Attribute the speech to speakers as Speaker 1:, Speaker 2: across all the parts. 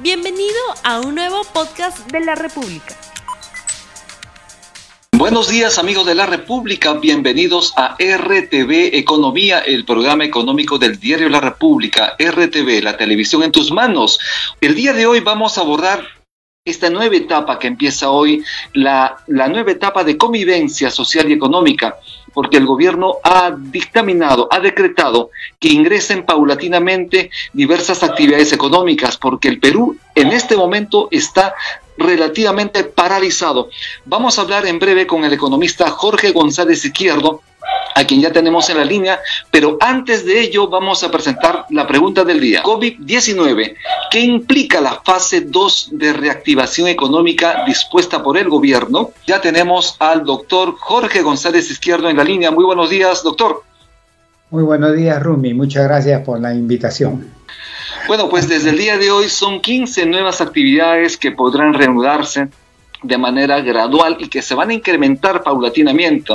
Speaker 1: Bienvenido a un nuevo podcast de la República.
Speaker 2: Buenos días amigos de la República, bienvenidos a RTV Economía, el programa económico del diario La República, RTV, la televisión en tus manos. El día de hoy vamos a abordar esta nueva etapa que empieza hoy, la, la nueva etapa de convivencia social y económica, porque el gobierno ha dictaminado, ha decretado que ingresen paulatinamente diversas actividades económicas, porque el Perú en este momento está relativamente paralizado. Vamos a hablar en breve con el economista Jorge González Izquierdo, a quien ya tenemos en la línea, pero antes de ello vamos a presentar la pregunta del día. COVID-19, ¿qué implica la fase 2 de reactivación económica dispuesta por el gobierno? Ya tenemos al doctor Jorge González Izquierdo en la línea. Muy buenos días, doctor.
Speaker 3: Muy buenos días, Rumi. Muchas gracias por la invitación.
Speaker 2: Bueno, pues desde el día de hoy son 15 nuevas actividades que podrán reanudarse de manera gradual y que se van a incrementar paulatinamente,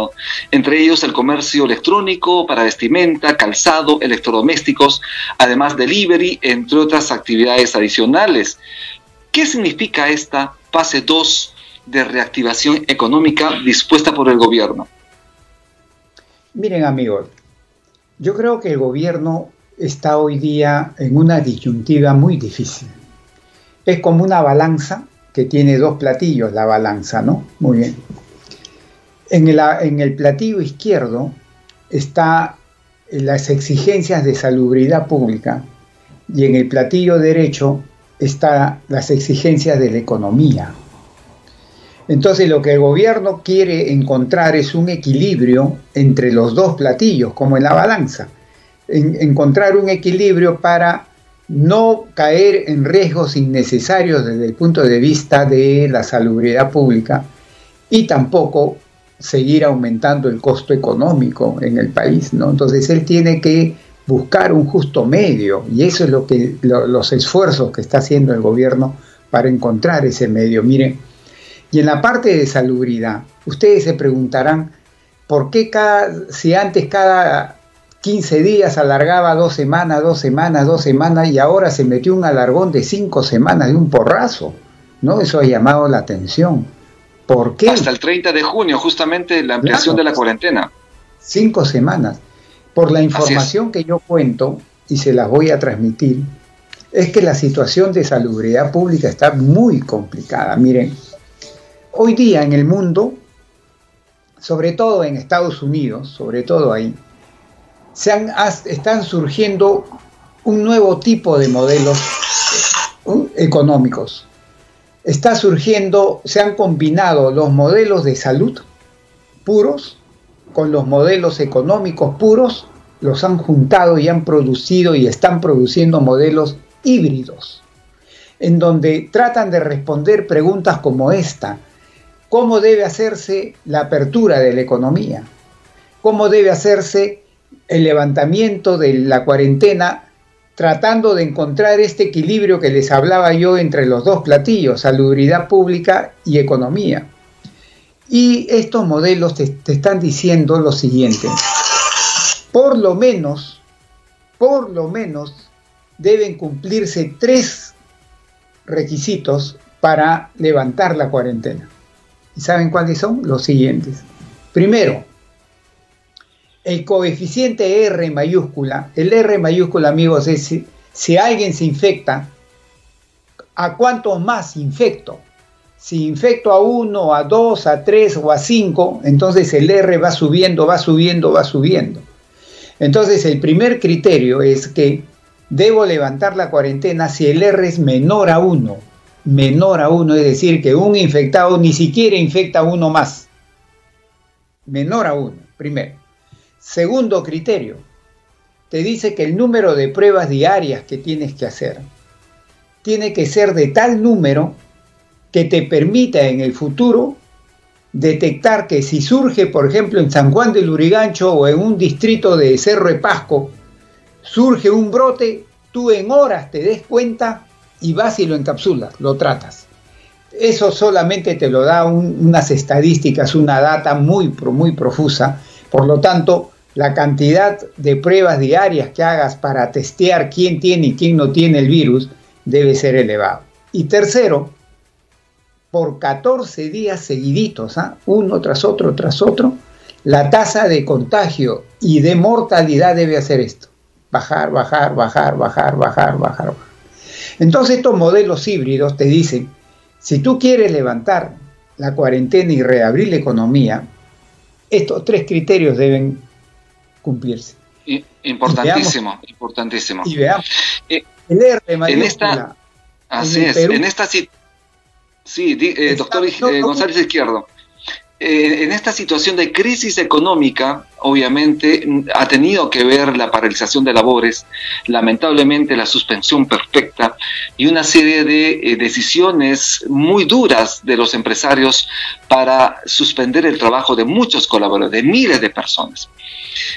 Speaker 2: entre ellos el comercio electrónico para vestimenta, calzado, electrodomésticos, además delivery, entre otras actividades adicionales. ¿Qué significa esta fase 2 de reactivación económica dispuesta por el gobierno?
Speaker 3: Miren amigos, yo creo que el gobierno está hoy día en una disyuntiva muy difícil. Es como una balanza que tiene dos platillos, la balanza, ¿no? Muy bien. En el, en el platillo izquierdo está las exigencias de salubridad pública y en el platillo derecho están las exigencias de la economía. Entonces lo que el gobierno quiere encontrar es un equilibrio entre los dos platillos, como en la balanza. encontrar un equilibrio para no caer en riesgos innecesarios desde el punto de vista de la salubridad pública y tampoco seguir aumentando el costo económico en el país, ¿no? Entonces él tiene que buscar un justo medio y eso es lo que los esfuerzos que está haciendo el gobierno para encontrar ese medio. Miren, y en la parte de salubridad, ustedes se preguntarán por qué cada si antes cada 15 días, alargaba dos semanas, dos semanas, dos semanas y ahora se metió un alargón de cinco semanas de un porrazo. ¿no? Eso ha llamado la atención. ¿Por qué?
Speaker 2: Hasta el 30 de junio, justamente la ampliación de la cuarentena.
Speaker 3: Cinco semanas. Por la información que yo cuento y se las voy a transmitir, es que la situación de salubridad pública está muy complicada. Miren, hoy día en el mundo, sobre todo en Estados Unidos, sobre todo ahí, están surgiendo un nuevo tipo de modelos económicos. Está surgiendo, se han combinado los modelos de salud puros con los modelos económicos puros, los han juntado y han producido y están produciendo modelos híbridos, en donde tratan de responder preguntas como esta. ¿Cómo debe hacerse la apertura de la economía? ¿Cómo debe hacerse el levantamiento de la cuarentena tratando de encontrar este equilibrio que les hablaba yo entre los dos platillos, salubridad pública y economía. Y estos modelos te, están diciendo lo siguiente, por lo menos, por lo menos deben cumplirse tres requisitos para levantar la cuarentena. ¿Y saben cuáles son? Los siguientes. Primero, el coeficiente R mayúscula, el R mayúscula, amigos, es si, alguien se infecta, ¿a cuánto más infecto? Si infecto a 1, a 2, a 3 o a 5, entonces el R va subiendo, va subiendo, va subiendo. Entonces el primer criterio es que debo levantar la cuarentena si el R es menor a 1. Menor a 1, es decir, que un infectado ni siquiera infecta a uno más. Menor a 1, primero. Segundo criterio, te dice que el número de pruebas diarias que tienes que hacer tiene que ser de tal número que te permita en el futuro detectar que si surge, por ejemplo, en San Juan del Lurigancho o en un distrito de Cerro de Pasco, surge un brote, tú en horas te des cuenta y vas y lo encapsulas, lo tratas. Eso solamente te lo da unas estadísticas, una data muy, muy profusa. Por lo tanto, la cantidad de pruebas diarias que hagas para testear quién tiene y quién no tiene el virus debe ser elevado. Y tercero, por 14 días seguiditos, ¿ah? uno tras otro, tras otro, la tasa de contagio y de mortalidad debe hacer esto. Bajar, bajar, bajar, bajar, bajar, bajar. Entonces estos modelos híbridos te dicen, si tú quieres levantar la cuarentena y reabrir la economía, estos tres criterios deben cumplirse.
Speaker 2: Importantísimo, importantísimo.
Speaker 3: Y veamos. Eh, el R
Speaker 2: en esta, así es, en esta sí, eh, doctor eh, González Izquierdo, en esta situación de crisis económica, obviamente ha tenido que ver la paralización de labores, lamentablemente la suspensión perfecta y una serie de eh, decisiones muy duras de los empresarios para suspender el trabajo de muchos colaboradores, de miles de personas.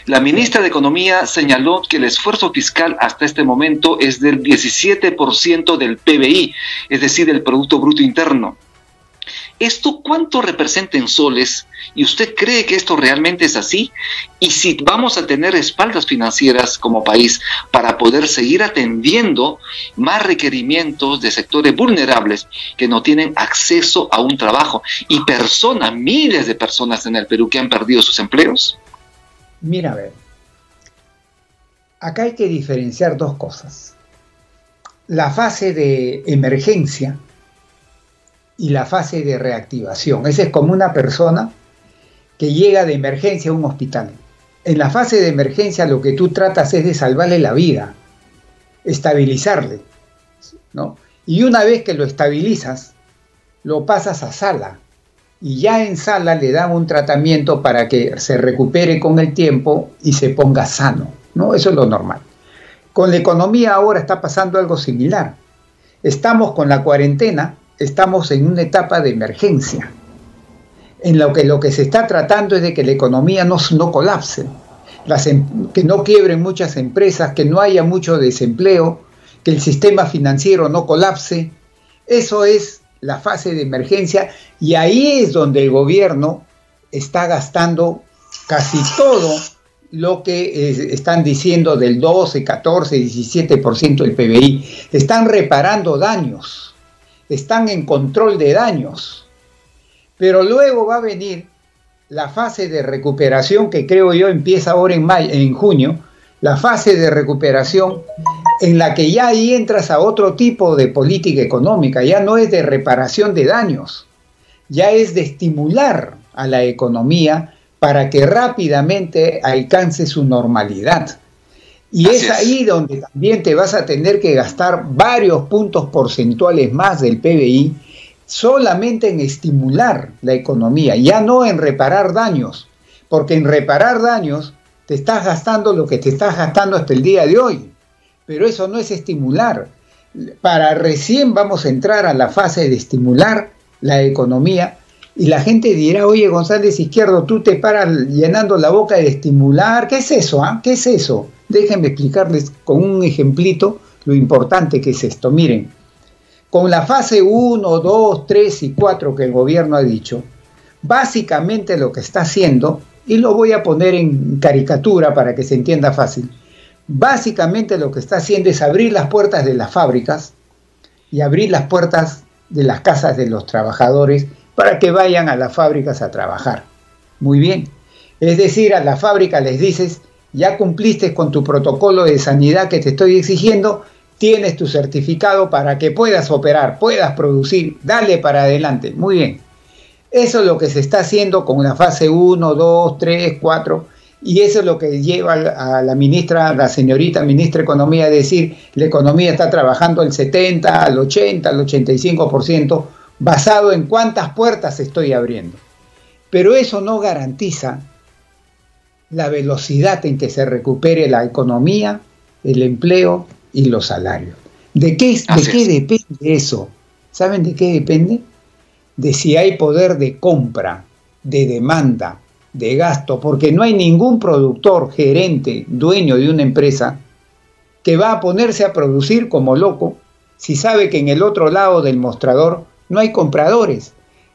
Speaker 2: La ministra de Economía señaló que el esfuerzo fiscal hasta este momento es del 17% del PBI, es decir, del Producto Bruto Interno ¿Esto cuánto representa en soles? ¿Y usted cree que esto realmente es así? ¿Y si vamos a tener espaldas financieras como país para poder seguir atendiendo más requerimientos de sectores vulnerables que no tienen acceso a un trabajo y personas, miles de personas en el Perú que han perdido sus empleos?
Speaker 3: Mira, a ver, acá hay que diferenciar dos cosas. La fase de emergencia y la fase de reactivación. Esa es como una persona que llega de emergencia a un hospital. En la fase de emergencia lo que tú tratas es de salvarle la vida, estabilizarle, ¿no? Y una vez que lo estabilizas, lo pasas a sala. Y ya en sala le dan un tratamiento para que se recupere con el tiempo y se ponga sano, ¿no? Eso es lo normal. Con la economía ahora está pasando algo similar. Estamos con la cuarentena, estamos en una etapa de emergencia, en lo que lo que se está tratando es de que la economía no, no colapse, em, que no quiebren muchas empresas, que no haya mucho desempleo, que el sistema financiero no colapse. Eso es la fase de emergencia y ahí es donde el gobierno está gastando casi todo lo que están diciendo del 12, 14, 17% del PBI. Están reparando daños están en control de daños. Pero luego va a venir la fase de recuperación que creo yo empieza ahora en, mayo, en junio, la fase de recuperación en la que ya ahí entras a otro tipo de política económica, ya no es de reparación de daños, ya es de estimular a la economía para que rápidamente alcance su normalidad. Y es ahí donde también te vas a tener que gastar varios puntos porcentuales más del PBI solamente en estimular la economía, ya no en reparar daños, porque en reparar daños te estás gastando lo que te estás gastando hasta el día de hoy, pero eso no es estimular. Para recién vamos a entrar a la fase de estimular la economía y la gente dirá, oye González Izquierdo, tú te paras llenando la boca de estimular, ¿qué es eso? Ah? ¿Qué es eso? Déjenme explicarles con un ejemplito lo importante que es esto. Miren, con la fase 1, 2, 3 y 4 que el gobierno ha dicho, básicamente lo que está haciendo, y lo voy a poner en caricatura para que se entienda fácil, básicamente lo que está haciendo es abrir las puertas de las fábricas y abrir las puertas de las casas de los trabajadores para que vayan a las fábricas a trabajar. Muy bien. Es decir, a la fábrica les dices, ya cumpliste con tu protocolo de sanidad que te estoy exigiendo, tienes tu certificado para que puedas operar, puedas producir, dale para adelante. Muy bien. Eso es lo que se está haciendo con la fase 1, 2, 3, 4. Y eso es lo que lleva a la ministra, la señorita ministra de Economía a decir, la economía está trabajando al 70, al 80, al 85%, basado en cuántas puertas estoy abriendo. Pero eso no garantiza la velocidad en que se recupere la economía, el empleo y los salarios. ¿De qué, de qué depende eso? ¿Saben de qué depende? De si hay poder de compra, de demanda, de gasto, porque no hay ningún productor, gerente, dueño de una empresa que va a ponerse a producir como loco si sabe que en el otro lado del mostrador no hay compradores.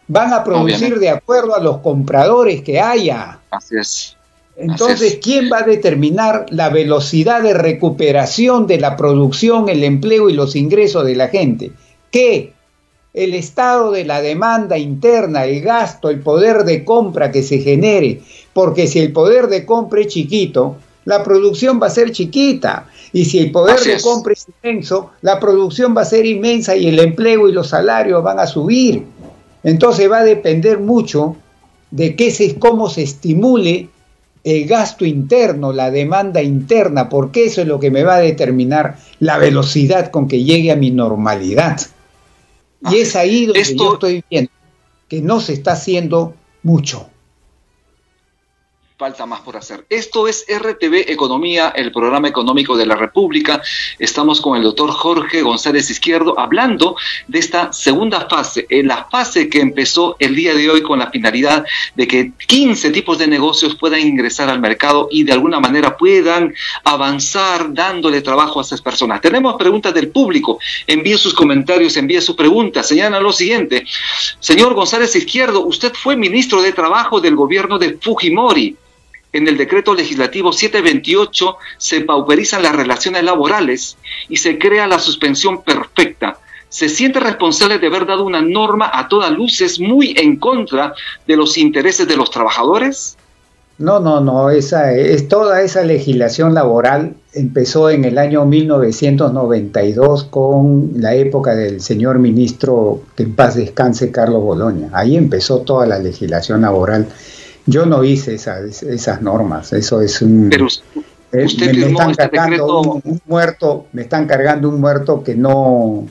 Speaker 3: Van a producir de acuerdo a los compradores que haya.
Speaker 2: Así es.
Speaker 3: Entonces, ¿quién va a determinar la velocidad de recuperación de la producción, el empleo y los ingresos de la gente? que el estado de la demanda interna, el gasto, el poder de compra que se genere, porque si el poder de compra es chiquito, la producción va a ser chiquita. Y si el poder de compra es inmenso, la producción va a ser inmensa y el empleo y los salarios van a subir. Entonces va a depender mucho de qué se, cómo se estimule el gasto interno, la demanda interna, porque eso es lo que me va a determinar la velocidad con que llegue a mi normalidad. Y es ahí donde yo estoy viendo que no se está haciendo mucho
Speaker 2: falta más por hacer. Esto es RTV Economía, el programa económico de la República. Estamos con el doctor Jorge González Izquierdo hablando de esta segunda fase, en la fase que empezó el día de hoy con la finalidad de que 15 tipos de negocios puedan ingresar al mercado y de alguna manera puedan avanzar dándole trabajo a esas personas. Tenemos preguntas del público. Envíe sus comentarios, envíe sus preguntas. Señalan lo siguiente. Señor González Izquierdo, usted fue ministro de Trabajo del gobierno de Fujimori en el decreto legislativo 728 se pauperizan las relaciones laborales y se crea la suspensión perfecta. ¿Se siente responsable de haber dado una norma a todas luces muy en contra de los intereses de los trabajadores?
Speaker 3: No, no, no, esa es toda esa legislación laboral empezó en el año 1992 con la época del señor ministro que en paz descanse Carlos Boloña. Ahí empezó toda la legislación laboral yo no hice esas, normas, eso es un...
Speaker 2: Pero usted
Speaker 3: me, están este cargando un, muerto, me están cargando un muerto que no,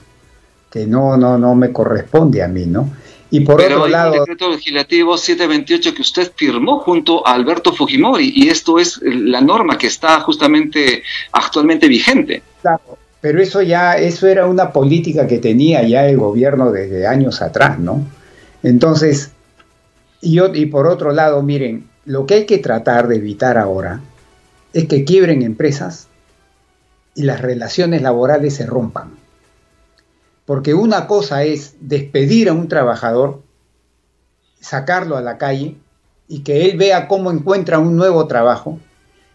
Speaker 3: que no, no, no me corresponde a mí, ¿no?
Speaker 2: Y por otro lado. El decreto legislativo 728 que usted firmó junto a Alberto Fujimori, y esto es la norma que está justamente actualmente vigente.
Speaker 3: Claro, pero eso ya, eso era una política que tenía ya el gobierno desde años atrás, ¿no? Entonces, y, por otro lado, miren, lo que hay que tratar de evitar ahora es que quiebren empresas y las relaciones laborales se rompan. Porque una cosa es despedir a un trabajador, sacarlo a la calle y que él vea cómo encuentra un nuevo trabajo.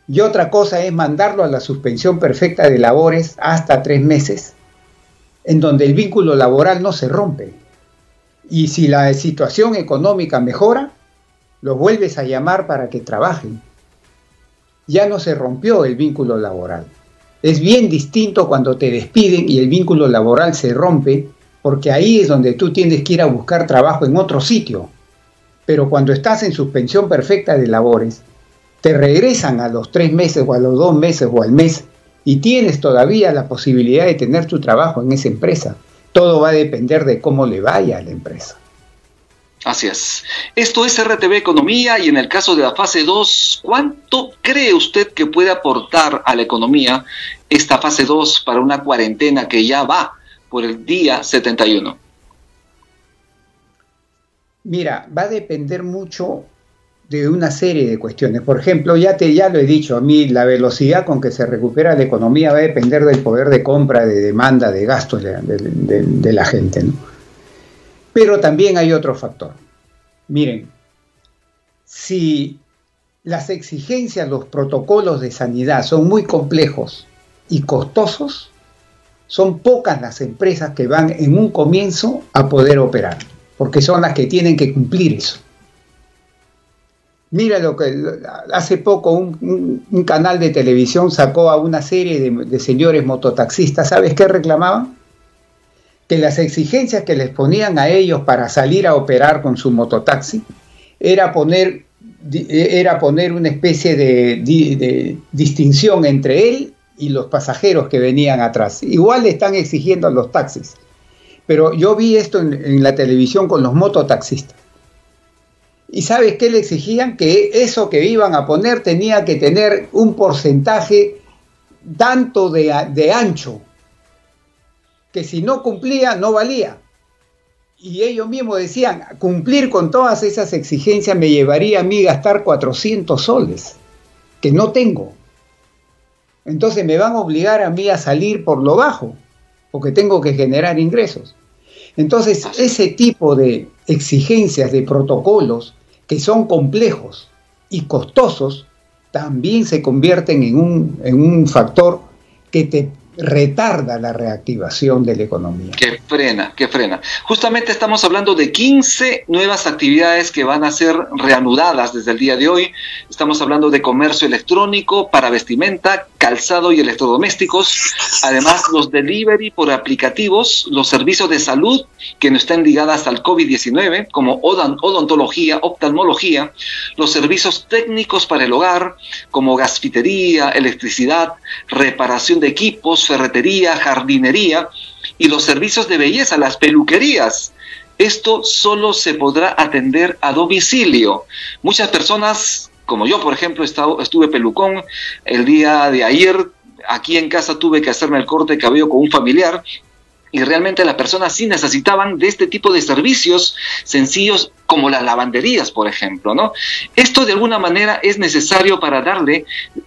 Speaker 3: Y otra cosa es mandarlo a la suspensión perfecta de labores hasta tres meses, en donde el vínculo laboral no se rompe. Y si la situación económica mejora, los vuelves a llamar para que trabajen. Ya no se rompió el vínculo laboral. Es bien distinto cuando te despiden y el vínculo laboral se rompe, porque ahí es donde tú tienes que ir a buscar trabajo en otro sitio. Pero cuando estás en suspensión perfecta de labores, te regresan a los tres meses o a los dos meses o al mes y tienes todavía la posibilidad de tener tu trabajo en esa empresa. Todo va a depender de cómo le vaya a la empresa.
Speaker 2: Así es. Esto es RTV Economía y en el caso de la fase 2, ¿cuánto cree usted que puede aportar a la economía esta fase 2 para una cuarentena que ya va por el día 71?
Speaker 3: Mira, va a depender mucho de una serie de cuestiones. Por ejemplo, ya te ya lo he dicho, a mí la velocidad con que se recupera la economía va a depender del poder de compra, de demanda, de gastos de, la gente. Pero también hay otro factor. Miren, si las exigencias, los protocolos de sanidad son muy complejos y costosos, son pocas las empresas que van en un comienzo a poder operar, porque son las que tienen que cumplir eso. Mira lo que hace poco un, canal de televisión sacó a una serie de, señores mototaxistas. ¿Sabes qué reclamaban? Que las exigencias que les ponían a ellos para salir a operar con su mototaxi era poner, era poner una especie de, de distinción entre él y los pasajeros que venían atrás. Igual le están exigiendo a los taxis. Pero yo vi esto en, en la televisión con los mototaxistas ¿Y sabes qué le exigían? Que eso que iban a poner tenía que tener un porcentaje tanto de, ancho, que si no cumplía no valía. Y ellos mismos decían, cumplir con todas esas exigencias me llevaría a mí gastar 400 soles, que no tengo. Entonces me van a obligar a mí a salir por lo bajo, porque tengo que generar ingresos. Entonces, ese tipo de exigencias, de protocolos, que son complejos y costosos, también se convierten en un, factor que te retarda la reactivación de la economía.
Speaker 2: Que frena, que frena. Justamente estamos hablando de 15 nuevas actividades que van a ser reanudadas desde el día de hoy. Estamos hablando de comercio electrónico, para vestimenta, calzado y electrodomésticos. Además, los delivery por aplicativos, los servicios de salud que no están ligadas al COVID-19, como odontología, oftalmología, los servicios técnicos para el hogar, como gasfitería, electricidad, reparación de equipos, ferretería, jardinería y los servicios de belleza, las peluquerías. Esto solo se podrá atender a domicilio. Muchas personas, como yo por ejemplo, estuve pelucón el día de ayer, aquí en casa tuve que hacerme el corte de cabello con un familiar y realmente las personas sí necesitaban de este tipo de servicios sencillos como las lavanderías, por ejemplo, ¿no? Esto de alguna manera es necesario para darle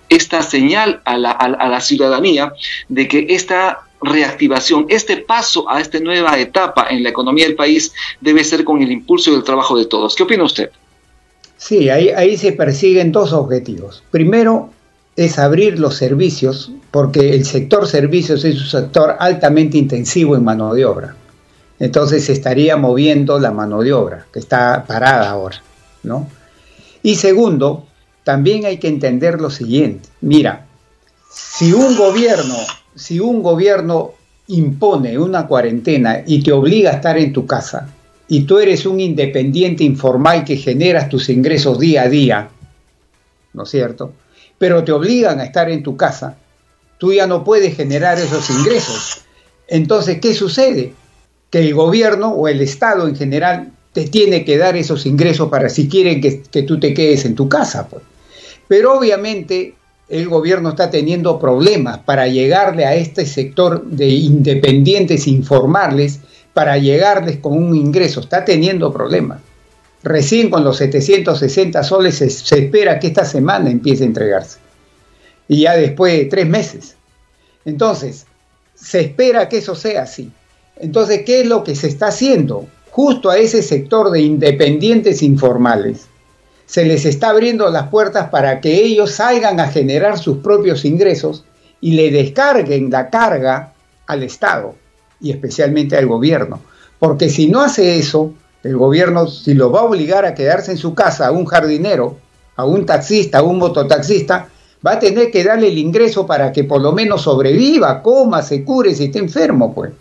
Speaker 2: esta señal a la, a la ciudadanía de que esta reactivación, este paso a esta nueva etapa en la economía del país debe ser con el impulso y el trabajo de todos. ¿Qué opina usted?
Speaker 3: Sí, ahí, ahí se persiguen dos objetivos. Primero, es abrir los servicios, porque el sector servicios es un sector altamente intensivo en mano de obra. Entonces se estaría moviendo la mano de obra, que está parada ahora, ¿no? Y segundo, también hay que entender lo siguiente. Mira, si un gobierno, si un gobierno impone una cuarentena y te obliga a estar en tu casa, y tú eres un independiente informal que generas tus ingresos día a día, ¿no es cierto? Pero te obligan a estar en tu casa, tú ya no puedes generar esos ingresos. Entonces, ¿qué sucede? Que el gobierno o el Estado en general te tiene que dar esos ingresos para si quieren que, tú te quedes en tu casa. Pues. Pero obviamente el gobierno está teniendo problemas para llegarle a este sector de independientes, informarles, para llegarles con un ingreso. Está teniendo problemas. Recién con los 760 soles se, espera que esta semana empiece a entregarse. Y ya después de tres meses. Entonces, se espera que eso sea así. Entonces, ¿qué es lo que se está haciendo? Justo a ese sector de independientes informales se les está abriendo las puertas para que ellos salgan a generar sus propios ingresos y le descarguen la carga al Estado y especialmente al gobierno. Porque si no hace eso, el gobierno, si lo va a obligar a quedarse en su casa a un jardinero, a un taxista, a un mototaxista, va a tener que darle el ingreso para que por lo menos sobreviva, coma, se cure si está enfermo, pues.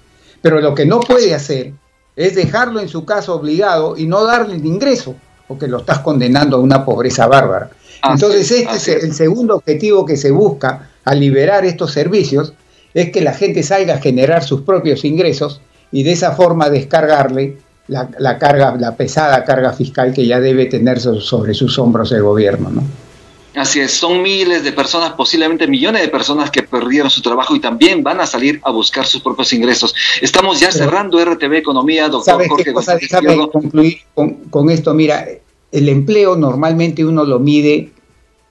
Speaker 3: Pero lo que no puede hacer es dejarlo en su casa obligado y no darle el ingreso, porque lo estás condenando a una pobreza bárbara. Entonces, este es el segundo objetivo que se busca al liberar estos servicios, es que la gente salga a generar sus propios ingresos y de esa forma descargarle la, carga, la pesada carga fiscal que ya debe tener sobre sus hombros el gobierno, ¿no?
Speaker 2: Así es, son miles de personas, posiblemente millones de personas que perdieron su trabajo y también van a salir a buscar sus propios ingresos. Estamos ya cerrando RTV Economía, doctor Jorge
Speaker 3: González. concluir con, con, esto? Mira, el empleo normalmente uno lo mide,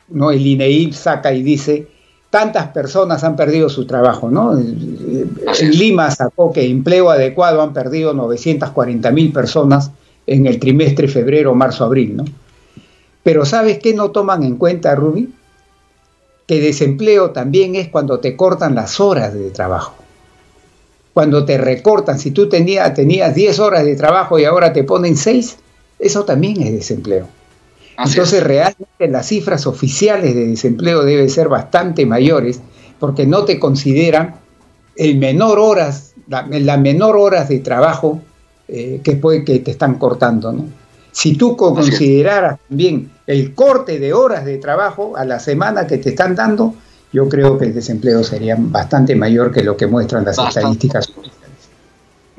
Speaker 3: ¿no? El INEI saca y dice tantas personas han perdido su trabajo, ¿no? En Lima sacó que empleo adecuado han perdido 940 mil personas en el trimestre febrero, marzo, abril, ¿no? Pero ¿sabes qué no toman en cuenta, Ruby? Que desempleo también es cuando te cortan las horas de trabajo. Cuando te recortan, si tú tenías, tenías 10 horas de trabajo y ahora te ponen 6, eso también es desempleo. Entonces, realmente las cifras oficiales de desempleo deben ser bastante mayores porque no te consideran el menor horas, la, menor horas de trabajo eh, que, puede, que te están cortando. ¿no? Si tú consideraras también el corte de horas de trabajo a la semana que te están dando, yo creo que el desempleo sería bastante mayor que lo que muestran las estadísticas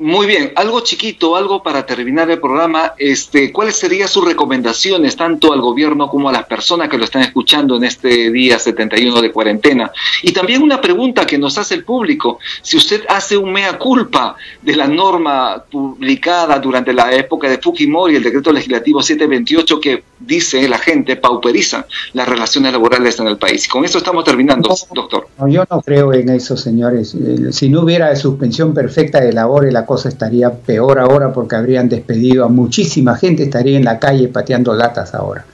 Speaker 2: muy bien, algo chiquito, algo para terminar el programa. Este, ¿Cuáles serían sus recomendaciones tanto al gobierno como a las personas que lo están escuchando en este día 71 de cuarentena? Y también una pregunta que nos hace el público. Si usted hace un mea culpa de la norma publicada durante la época de Fujimori, el decreto legislativo 728 que dice la gente pauperiza las relaciones laborales en el país. Con eso estamos terminando, doctor.
Speaker 3: yo no creo en eso, señores. Eh, si no hubiera suspensión perfecta de labor y la cosa estaría peor ahora porque habrían despedido a muchísima gente, estaría en la calle pateando latas ahora.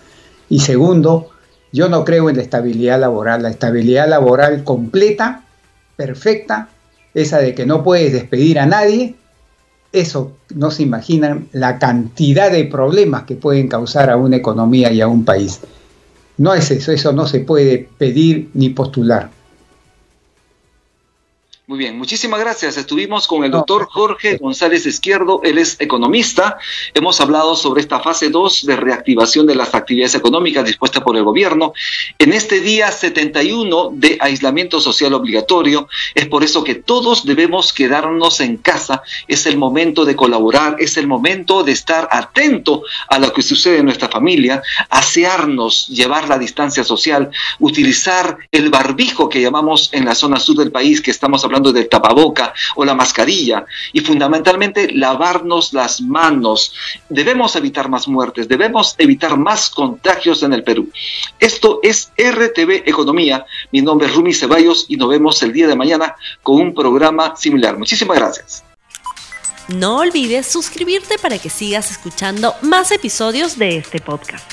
Speaker 3: Y segundo, yo no creo en la estabilidad laboral. La estabilidad laboral completa, perfecta, esa de que no puedes despedir a nadie, eso no se imaginan la cantidad de problemas que pueden causar a una economía y a un país. No es eso, eso no se puede pedir ni postular.
Speaker 2: Muy bien, muchísimas gracias. Estuvimos con el doctor Jorge González Izquierdo, él es economista. Hemos hablado sobre esta fase 2 de reactivación de las actividades económicas dispuestas por el gobierno. En este día 71 de aislamiento social obligatorio, es por eso que todos debemos quedarnos en casa. Es el momento de colaborar, es el momento de estar atento a lo que sucede en nuestra familia, asearnos, llevar la distancia social, utilizar el barbijo que llamamos en la zona sur del país, que estamos hablando hablando del tapaboca o la mascarilla, y fundamentalmente lavarnos las manos. Debemos evitar más muertes, debemos evitar más contagios en el Perú. Esto es RTV Economía. Mi nombre es Rumi Ceballos y nos vemos el día de mañana con un programa similar. Muchísimas gracias.
Speaker 1: No olvides suscribirte para que sigas escuchando más episodios de este podcast.